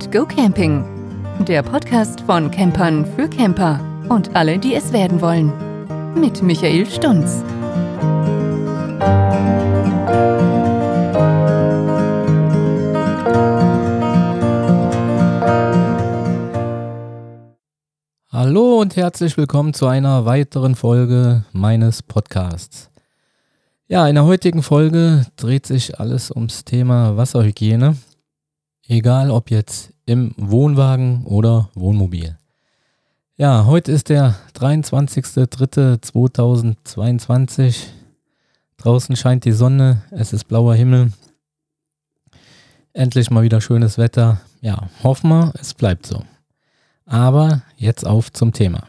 und Go Camping. Der Podcast von Campern für Camper und alle, die es werden wollen. Mit Michael Stunz. Hallo und herzlich willkommen zu einer weiteren Folge meines Podcasts. Ja, in der heutigen Folge dreht sich alles ums Thema Wasserhygiene. Egal ob jetzt im Wohnwagen oder Wohnmobil. Ja, heute ist der 23.03.2022. Draußen scheint die Sonne, es ist blauer Himmel. Endlich mal wieder schönes Wetter. Ja, hoffen wir, es bleibt so. Aber jetzt auf zum Thema.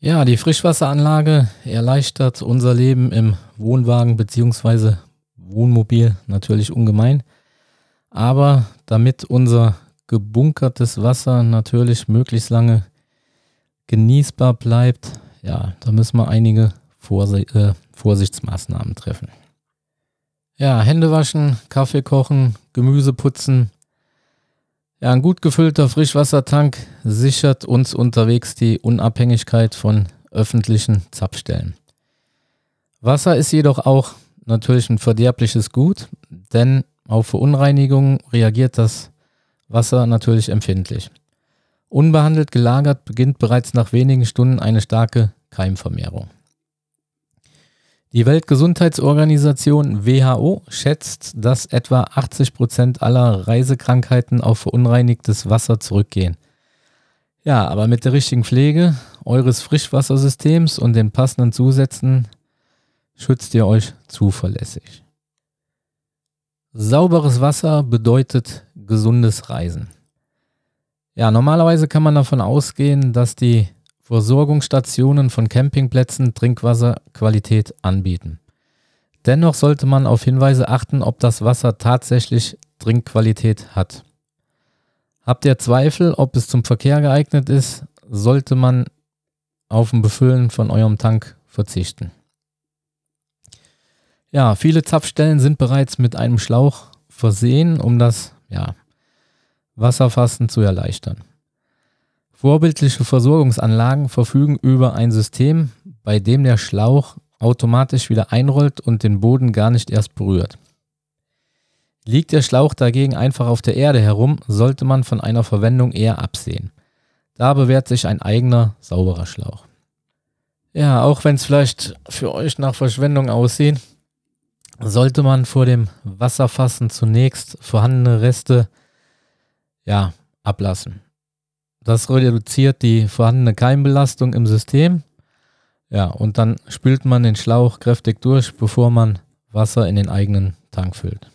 Ja, die Frischwasseranlage erleichtert unser Leben im Wohnwagen bzw. Wohnmobil natürlich ungemein. Aber damit unser gebunkertes Wasser natürlich möglichst lange genießbar bleibt, ja, da müssen wir einige Vorsi äh, Vorsichtsmaßnahmen treffen. Ja, Hände waschen, Kaffee kochen, Gemüse putzen, ja, ein gut gefüllter Frischwassertank sichert uns unterwegs die Unabhängigkeit von öffentlichen Zapfstellen. Wasser ist jedoch auch natürlich ein verderbliches Gut, denn auf Verunreinigungen reagiert das Wasser natürlich empfindlich. Unbehandelt gelagert beginnt bereits nach wenigen Stunden eine starke Keimvermehrung. Die Weltgesundheitsorganisation WHO schätzt, dass etwa 80 Prozent aller Reisekrankheiten auf verunreinigtes Wasser zurückgehen. Ja, aber mit der richtigen Pflege eures Frischwassersystems und den passenden Zusätzen schützt ihr euch zuverlässig. Sauberes Wasser bedeutet gesundes Reisen. Ja, normalerweise kann man davon ausgehen, dass die Versorgungsstationen von Campingplätzen Trinkwasserqualität anbieten. Dennoch sollte man auf Hinweise achten, ob das Wasser tatsächlich Trinkqualität hat. Habt ihr Zweifel, ob es zum Verkehr geeignet ist, sollte man auf ein Befüllen von eurem Tank verzichten. Ja, viele Zapfstellen sind bereits mit einem Schlauch versehen, um das ja, Wasserfassen zu erleichtern. Vorbildliche Versorgungsanlagen verfügen über ein System, bei dem der Schlauch automatisch wieder einrollt und den Boden gar nicht erst berührt. Liegt der Schlauch dagegen einfach auf der Erde herum, sollte man von einer Verwendung eher absehen. Da bewährt sich ein eigener, sauberer Schlauch. Ja, auch wenn es vielleicht für euch nach Verschwendung aussieht, sollte man vor dem Wasserfassen zunächst vorhandene Reste ja, ablassen. Das reduziert die vorhandene Keimbelastung im System. Ja, und dann spült man den Schlauch kräftig durch, bevor man Wasser in den eigenen Tank füllt.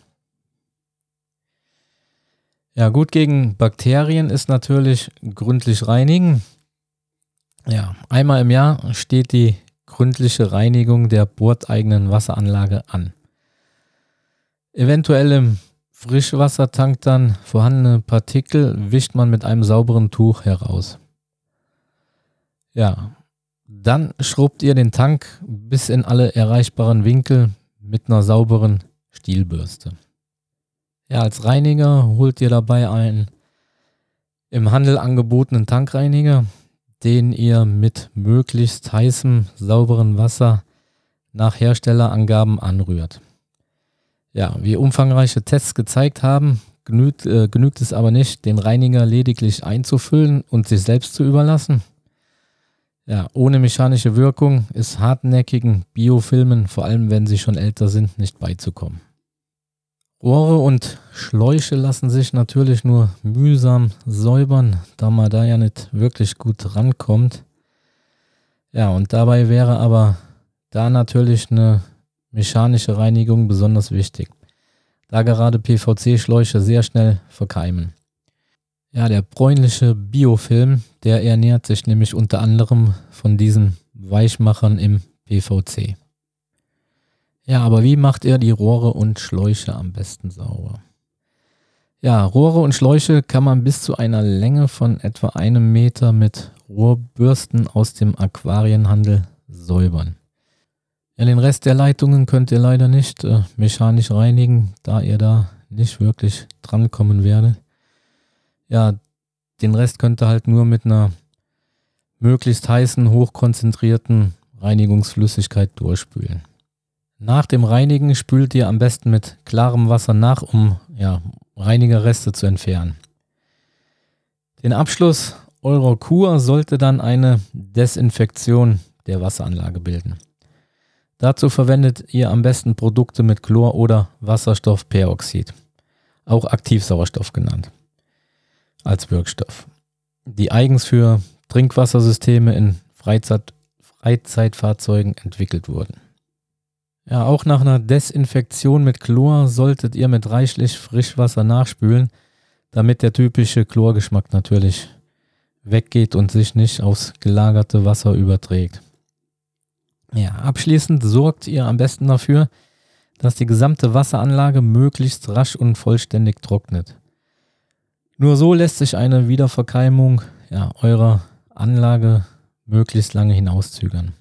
Ja, gut gegen Bakterien ist natürlich gründlich reinigen. Ja, einmal im Jahr steht die gründliche Reinigung der bordeigenen Wasseranlage an. Eventuell im Frischwassertank dann vorhandene Partikel wischt man mit einem sauberen Tuch heraus. Ja, dann schrubbt ihr den Tank bis in alle erreichbaren Winkel mit einer sauberen Stielbürste. Ja, als Reiniger holt ihr dabei einen im Handel angebotenen Tankreiniger, den ihr mit möglichst heißem, sauberen Wasser nach Herstellerangaben anrührt. Ja, wie umfangreiche Tests gezeigt haben, genügt, äh, genügt es aber nicht, den Reiniger lediglich einzufüllen und sich selbst zu überlassen. Ja, ohne mechanische Wirkung ist hartnäckigen Biofilmen, vor allem wenn sie schon älter sind, nicht beizukommen. Rohre und Schläuche lassen sich natürlich nur mühsam säubern, da man da ja nicht wirklich gut rankommt. Ja, und dabei wäre aber da natürlich eine mechanische Reinigung besonders wichtig, da gerade PVC-Schläuche sehr schnell verkeimen. Ja, der bräunliche Biofilm, der ernährt sich nämlich unter anderem von diesen Weichmachern im PVC. Ja, aber wie macht er die Rohre und Schläuche am besten sauber? Ja, Rohre und Schläuche kann man bis zu einer Länge von etwa einem Meter mit Rohrbürsten aus dem Aquarienhandel säubern. Ja, den Rest der Leitungen könnt ihr leider nicht äh, mechanisch reinigen, da ihr da nicht wirklich drankommen werdet. Ja, den Rest könnt ihr halt nur mit einer möglichst heißen, hochkonzentrierten Reinigungsflüssigkeit durchspülen. Nach dem Reinigen spült ihr am besten mit klarem Wasser nach, um ja, Reinigerreste zu entfernen. Den Abschluss eurer Kur sollte dann eine Desinfektion der Wasseranlage bilden. Dazu verwendet ihr am besten Produkte mit Chlor oder Wasserstoffperoxid, auch Aktivsauerstoff genannt, als Wirkstoff, die eigens für Trinkwassersysteme in Freizeit, Freizeitfahrzeugen entwickelt wurden. Ja, auch nach einer Desinfektion mit Chlor solltet ihr mit reichlich Frischwasser nachspülen, damit der typische Chlorgeschmack natürlich weggeht und sich nicht aufs gelagerte Wasser überträgt. Ja, abschließend sorgt ihr am besten dafür, dass die gesamte Wasseranlage möglichst rasch und vollständig trocknet. Nur so lässt sich eine Wiederverkeimung ja, eurer Anlage möglichst lange hinauszögern.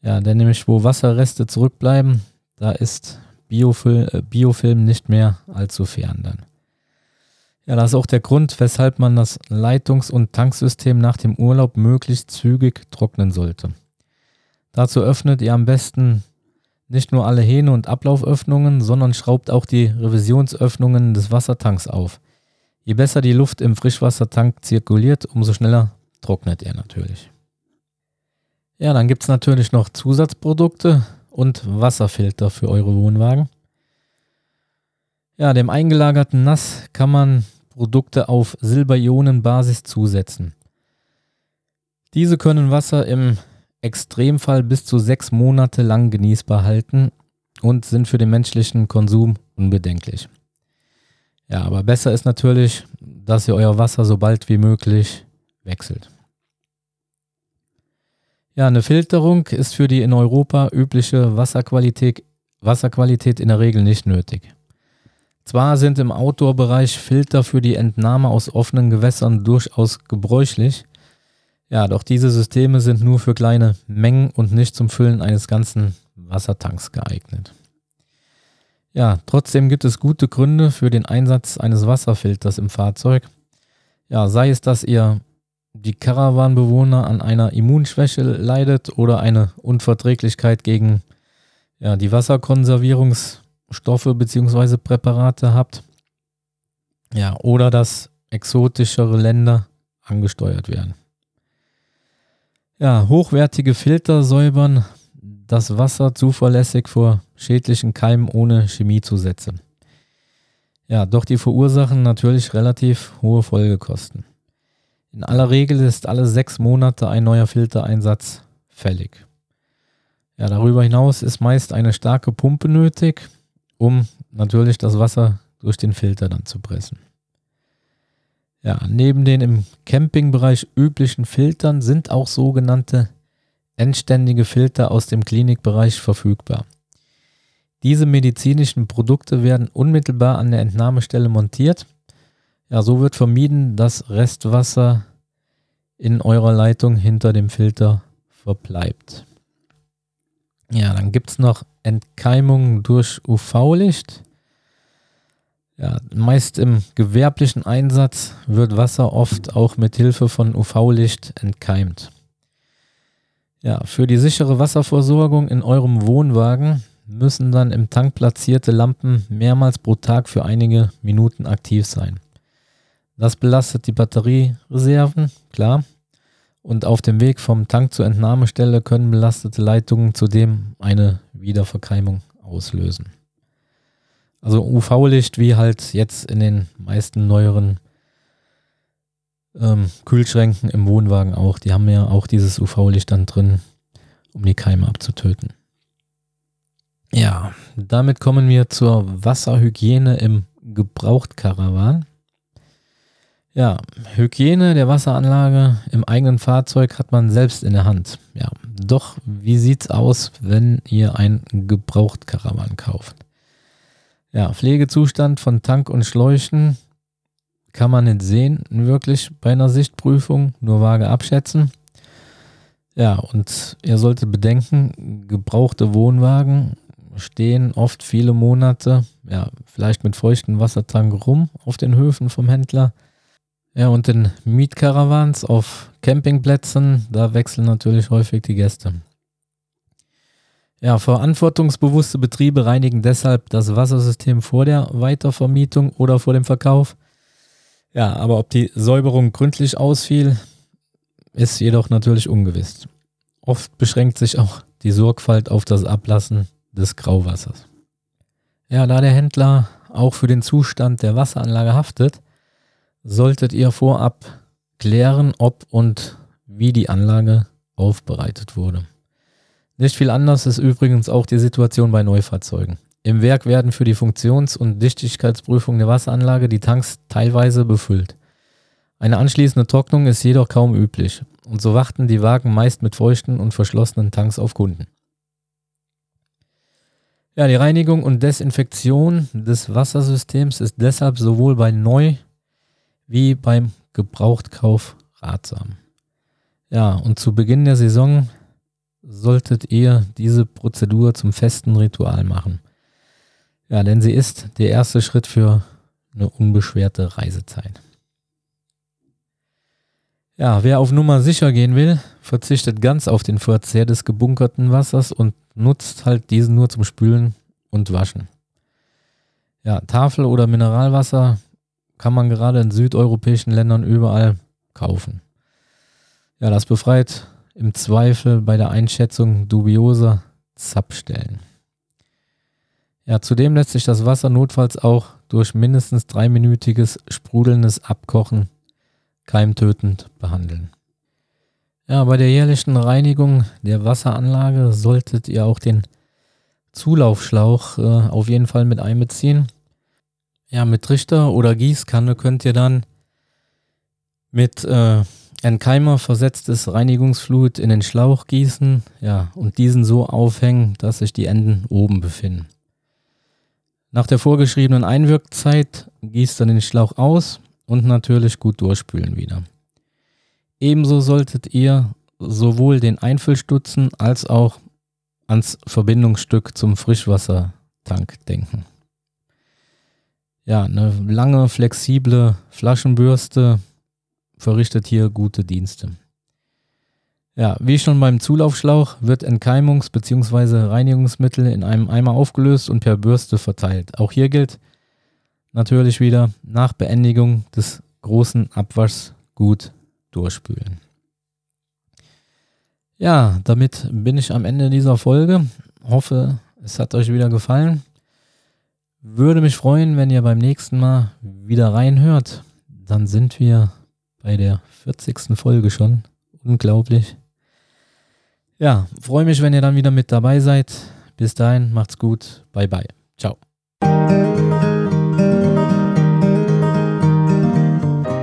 Ja, denn nämlich wo Wasserreste zurückbleiben, da ist Biofil äh, Biofilm nicht mehr allzu fern dann. Ja, das ist auch der Grund, weshalb man das Leitungs- und Tanksystem nach dem Urlaub möglichst zügig trocknen sollte. Dazu öffnet ihr am besten nicht nur alle Hähne und Ablauföffnungen, sondern schraubt auch die Revisionsöffnungen des Wassertanks auf. Je besser die Luft im Frischwassertank zirkuliert, umso schneller trocknet er natürlich. Ja, dann gibt es natürlich noch Zusatzprodukte und Wasserfilter für eure Wohnwagen. Ja, dem eingelagerten Nass kann man Produkte auf Silberionenbasis zusetzen. Diese können Wasser im Extremfall bis zu sechs Monate lang genießbar halten und sind für den menschlichen Konsum unbedenklich. Ja, aber besser ist natürlich, dass ihr euer Wasser so bald wie möglich wechselt. Ja, eine Filterung ist für die in Europa übliche Wasserqualität, Wasserqualität in der Regel nicht nötig. Zwar sind im Outdoor-Bereich Filter für die Entnahme aus offenen Gewässern durchaus gebräuchlich, ja, doch diese Systeme sind nur für kleine Mengen und nicht zum Füllen eines ganzen Wassertanks geeignet. Ja, trotzdem gibt es gute Gründe für den Einsatz eines Wasserfilters im Fahrzeug. Ja, sei es, dass ihr die Caravan-Bewohner an einer Immunschwäche leidet oder eine Unverträglichkeit gegen ja, die Wasserkonservierungsstoffe bzw. Präparate habt. Ja, oder dass exotischere Länder angesteuert werden. Ja, hochwertige Filter säubern das Wasser zuverlässig vor schädlichen Keimen ohne Chemiezusätze. Ja, doch die verursachen natürlich relativ hohe Folgekosten. In aller Regel ist alle sechs Monate ein neuer Filtereinsatz fällig. Ja, darüber hinaus ist meist eine starke Pumpe nötig, um natürlich das Wasser durch den Filter dann zu pressen. Ja, neben den im Campingbereich üblichen Filtern sind auch sogenannte endständige Filter aus dem Klinikbereich verfügbar. Diese medizinischen Produkte werden unmittelbar an der Entnahmestelle montiert ja, so wird vermieden, dass Restwasser in eurer Leitung hinter dem Filter verbleibt. Ja, dann gibt es noch Entkeimung durch UV-Licht. Ja, meist im gewerblichen Einsatz wird Wasser oft auch mit Hilfe von UV-Licht entkeimt. Ja, für die sichere Wasserversorgung in eurem Wohnwagen müssen dann im Tank platzierte Lampen mehrmals pro Tag für einige Minuten aktiv sein. Das belastet die Batteriereserven, klar. Und auf dem Weg vom Tank zur Entnahmestelle können belastete Leitungen zudem eine Wiederverkeimung auslösen. Also UV-Licht, wie halt jetzt in den meisten neueren ähm, Kühlschränken im Wohnwagen auch, die haben ja auch dieses UV-Licht dann drin, um die Keime abzutöten. Ja, damit kommen wir zur Wasserhygiene im Gebrauchtkarawan. Ja, Hygiene der Wasseranlage im eigenen Fahrzeug hat man selbst in der Hand. Ja, doch wie sieht's aus, wenn ihr ein Gebrauchtkarawan kauft? Ja, Pflegezustand von Tank und Schläuchen kann man nicht sehen, wirklich bei einer Sichtprüfung, nur vage abschätzen. Ja, und ihr solltet bedenken, gebrauchte Wohnwagen stehen oft viele Monate, ja, vielleicht mit feuchtem Wassertank rum auf den Höfen vom Händler Ja, und in Mietkarawans auf Campingplätzen, da wechseln natürlich häufig die Gäste. Ja, verantwortungsbewusste Betriebe reinigen deshalb das Wassersystem vor der Weitervermietung oder vor dem Verkauf. Ja, aber ob die Säuberung gründlich ausfiel, ist jedoch natürlich ungewiss. Oft beschränkt sich auch die Sorgfalt auf das Ablassen des Grauwassers. Ja, da der Händler auch für den Zustand der Wasseranlage haftet, solltet ihr vorab klären, ob und wie die Anlage aufbereitet wurde. Nicht viel anders ist übrigens auch die Situation bei Neufahrzeugen. Im Werk werden für die Funktions- und Dichtigkeitsprüfung der Wasseranlage die Tanks teilweise befüllt. Eine anschließende Trocknung ist jedoch kaum üblich und so warten die Wagen meist mit feuchten und verschlossenen Tanks auf Kunden. Ja, die Reinigung und Desinfektion des Wassersystems ist deshalb sowohl bei Neu- wie beim Gebrauchtkauf ratsam. Ja, und zu Beginn der Saison solltet ihr diese Prozedur zum festen Ritual machen. Ja, denn sie ist der erste Schritt für eine unbeschwerte Reisezeit. Ja, wer auf Nummer sicher gehen will, verzichtet ganz auf den Verzehr des gebunkerten Wassers und nutzt halt diesen nur zum Spülen und Waschen. Ja, Tafel- oder Mineralwasser kann man gerade in südeuropäischen Ländern überall kaufen. Ja, das befreit im Zweifel bei der Einschätzung dubioser Zapfstellen. Ja, zudem lässt sich das Wasser notfalls auch durch mindestens dreiminütiges sprudelndes Abkochen keimtötend behandeln. Ja, bei der jährlichen Reinigung der Wasseranlage solltet ihr auch den Zulaufschlauch äh, auf jeden Fall mit einbeziehen. Ja, mit Trichter oder Gießkanne könnt ihr dann mit äh, Entkeimer versetztes Reinigungsflut in den Schlauch gießen, ja, und diesen so aufhängen, dass sich die Enden oben befinden. Nach der vorgeschriebenen Einwirkzeit gießt dann den Schlauch aus und natürlich gut durchspülen wieder. Ebenso solltet ihr sowohl den Einfüllstutzen als auch ans Verbindungsstück zum Frischwassertank denken. Ja, eine lange, flexible Flaschenbürste verrichtet hier gute Dienste. Ja, wie schon beim Zulaufschlauch wird Entkeimungs- bzw. Reinigungsmittel in einem Eimer aufgelöst und per Bürste verteilt. Auch hier gilt natürlich wieder nach Beendigung des großen Abwaschs gut durchspülen. Ja, damit bin ich am Ende dieser Folge. Hoffe, es hat euch wieder gefallen. Würde mich freuen, wenn ihr beim nächsten Mal wieder reinhört. Dann sind wir bei der 40. Folge schon. Unglaublich. Ja, freue mich, wenn ihr dann wieder mit dabei seid. Bis dahin, macht's gut. Bye bye. Ciao.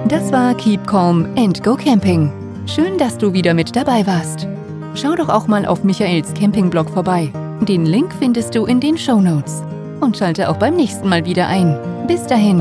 Das war Keep Calm and Go Camping. Schön, dass du wieder mit dabei warst. Schau doch auch mal auf Michaels Campingblog vorbei. Den Link findest du in den Show Notes. Und schalte auch beim nächsten Mal wieder ein. Bis dahin.